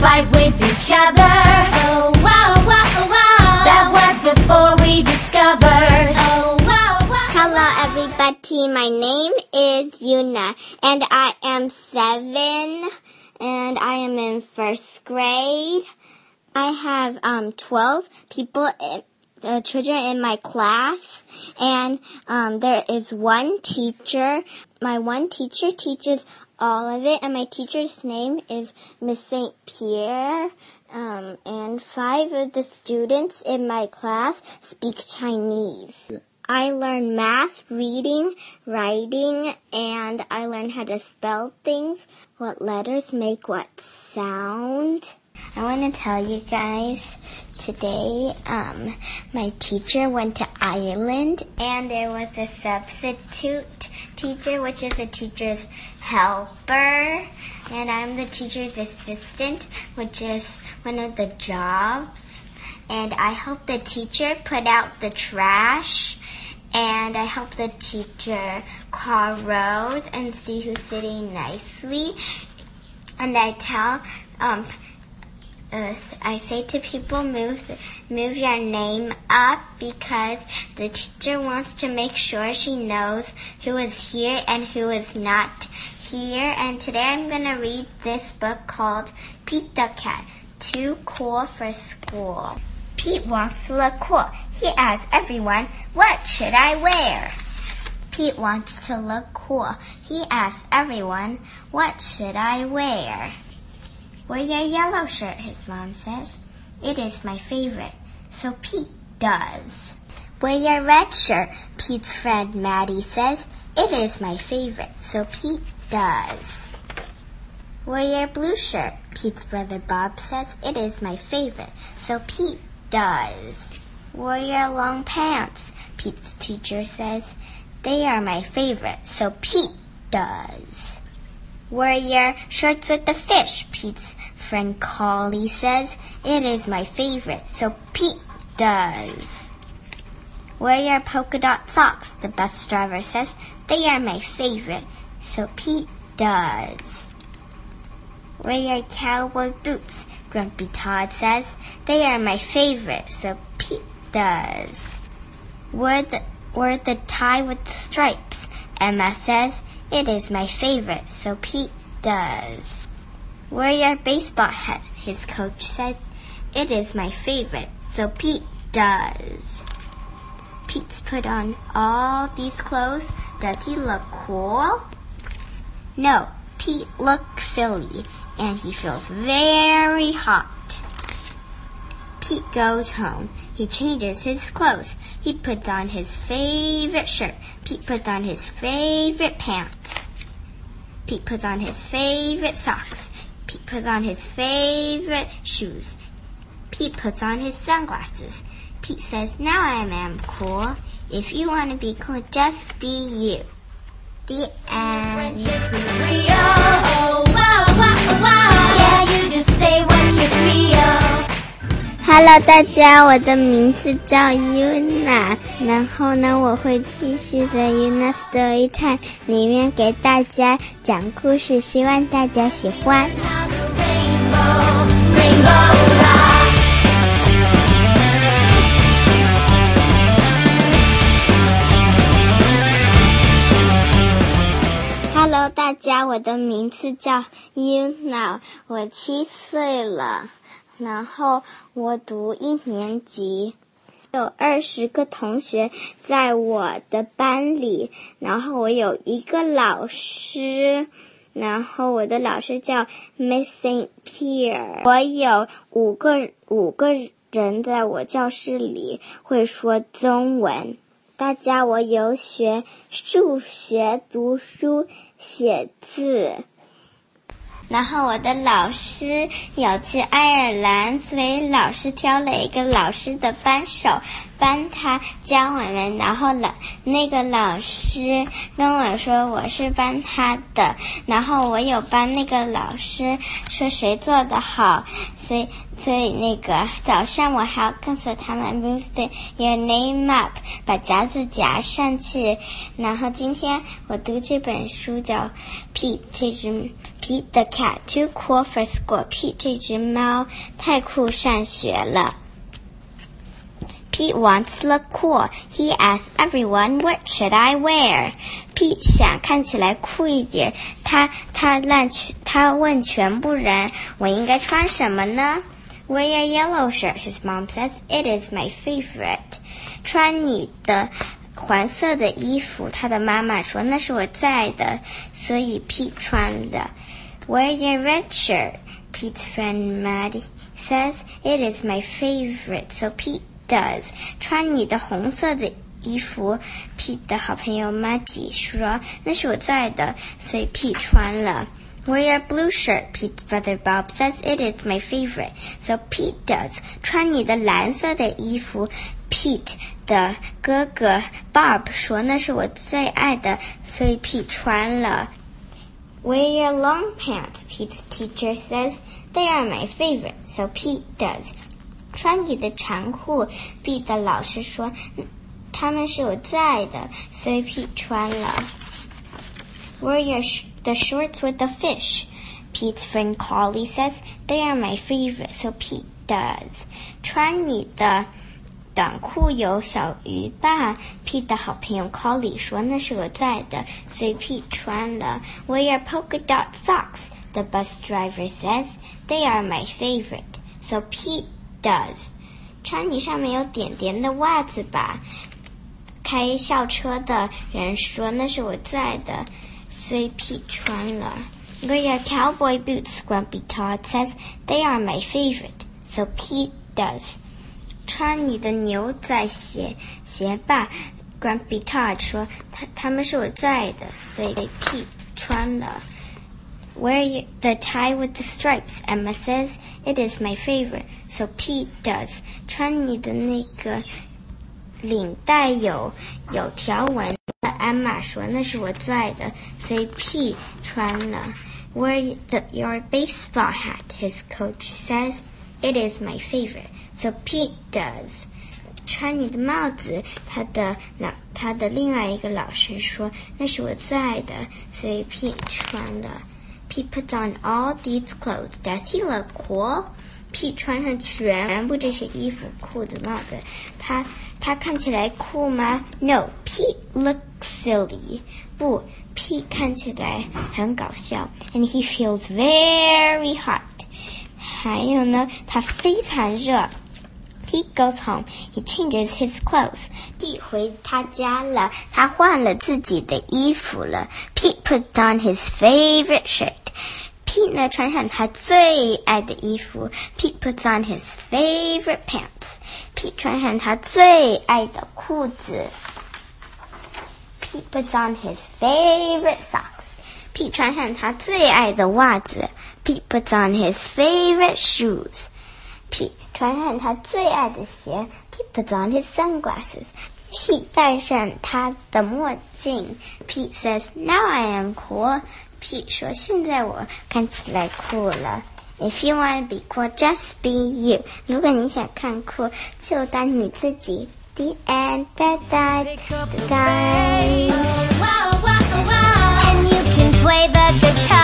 fight with each other. Oh, wow, wow, wow. That was before we discovered. Oh, wow, wow. Hello, everybody. My name is Yuna, and I am seven, and I am in first grade. I have um, 12 people, in, uh, children in my class, and um, there is one teacher. My one teacher teaches all of it, and my teacher's name is Miss St. Pierre. Um, and five of the students in my class speak Chinese. I learn math, reading, writing, and I learn how to spell things, what letters make what sound. I want to tell you guys today, um, my teacher went to Ireland and there was a substitute teacher, which is a teacher's helper, and I'm the teacher's assistant, which is one of the jobs. And I help the teacher put out the trash, and I help the teacher call rows and see who's sitting nicely. And I tell, um, I say to people, move, move your name up because the teacher wants to make sure she knows who is here and who is not here. And today I'm going to read this book called Pete the Cat, Too Cool for School. Pete wants to look cool. He asks everyone, what should I wear? Pete wants to look cool. He asks everyone, what should I wear? Wear your yellow shirt, his mom says. It is my favorite. So Pete does. Wear your red shirt, Pete's friend Maddie says. It is my favorite. So Pete does. Wear your blue shirt, Pete's brother Bob says. It is my favorite. So Pete does. Wear your long pants, Pete's teacher says. They are my favorite. So Pete does. Wear your shirts with the fish, Pete's friend Callie says. It is my favorite, so Pete does. Wear your polka dot socks, the bus driver says. They are my favorite, so Pete does. Wear your cowboy boots, Grumpy Toad says. They are my favorite, so Pete does. Wear the, wear the tie with the stripes, Emma says. It is my favorite, so Pete does. Wear your baseball hat, his coach says. It is my favorite, so Pete does. Pete's put on all these clothes. Does he look cool? No, Pete looks silly and he feels very hot. Pete goes home. He changes his clothes. He puts on his favorite shirt. Pete puts on his favorite pants. Pete puts on his favorite socks. Pete puts on his favorite shoes. Pete puts on his sunglasses. Pete says, Now I am cool. If you want to be cool, just be you. The end. Hello，大家，我的名字叫 Yuna，然后呢，我会继续在 Yuna Story Time 里面给大家讲故事，希望大家喜欢。Hello，大家，我的名字叫 Yuna，我七岁了。然后我读一年级，有二十个同学在我的班里，然后我有一个老师，然后我的老师叫 Miss Saint Pierre，我有五个五个人在我教室里会说中文。大家，我有学数学、读书、写字。然后我的老师有去爱尔兰，所以老师挑了一个老师的扳手，帮他教我们，然后老那个老师跟我说我是帮他的，然后我有帮那个老师说谁做的好，所以所以那个早上我还要告诉他们 move the your name up，把夹子夹上去。然后今天我读这本书叫 Pete 这只 Pete the cat too cool for school。Pete 这只猫太酷上学了。Pete wants to look cool. He asks everyone, "What should I wear?" Pete 想看起来酷一点，他他让全他问全部人，我应该穿什么呢？Wear a yellow shirt. His mom says it is my favorite. 穿你的黄色的衣服，他的妈妈说那是我最爱的，所以 Pete 穿的。Wear your red shirt. Pete's friend Maddie says it is my favorite, so Pete does. 穿你的红色的衣服，Pete 的好朋友 Matty 说那是我最爱的，所以 Pete 穿了。Wear your blue shirt, Pete's brother Bob says it is my favorite, so Pete does. 穿你的蓝色的衣服，Pete 的哥哥 Bob 说那是我最爱的，所以 Pete 穿了。Wear your long pants, Pete's teacher says they are my favorite, so Pete does. 穿你的长裤。”壁的老师说：“他们是有在的，所以 Pete 穿了。” Your sh the shorts with the fish? Pete's friend Callie says they are my favorite, so Pete does. 穿你的短裤有小鱼吧？Pete 的好朋友 Callie 说那是我在的，所以 Pete 穿了。Wear polka dot socks, the bus driver says they are my favorite, so Pete does. 穿你上面有点点的袜子吧？开校车的人说那是我最爱的，所以 Pete 穿了。Wear your cowboy boots, Grumpy Todd says they are my favorite, so Pete does. 穿你的牛仔鞋鞋吧，Grumpy Todd 说他他们是我最爱的，所以 Pete 穿了。Wear the tie with the stripes, Emma says it is my favorite, so Pete does. 穿你的那个领带有有条纹的，艾玛说那是我最爱的，所以 Pete 穿了。Wear the, your baseball hat, his coach says it is my favorite, so Pete does. 穿你的帽子，他的老他的另外一个老师说那是我最爱的，所以 Pete 穿了。 Pete puts on all these clothes. Does he look cool? Pete 穿上全部这些衣服、裤子、帽子，他他看起来酷吗？No, Pete looks silly. 不，Pete 看起来很搞笑。And he feels very hot. 还有呢，他非常热。Pete goes home. He changes his clothes. Pete 回他家了，他换了自己的衣服了。Pete put on his favorite shirt. Pete 呢穿上他最爱的衣服。Pete puts on his favorite pants. Pete 穿上他最爱的裤子。Pete puts on his favorite socks. Pete 穿上他最爱的袜子。Pete puts on his favorite shoes. Pete 穿上他最爱的鞋。Pete puts on his sunglasses. Pete 戴上他的墨镜。Pete says, "Now I am cool." Pete 说：“现在我看起来酷了。” If you want to be cool, just be you. 如果你想看酷，就当你自己。The end. Bye bye. Bye. Wow, wow, wow. And you can play the guitar.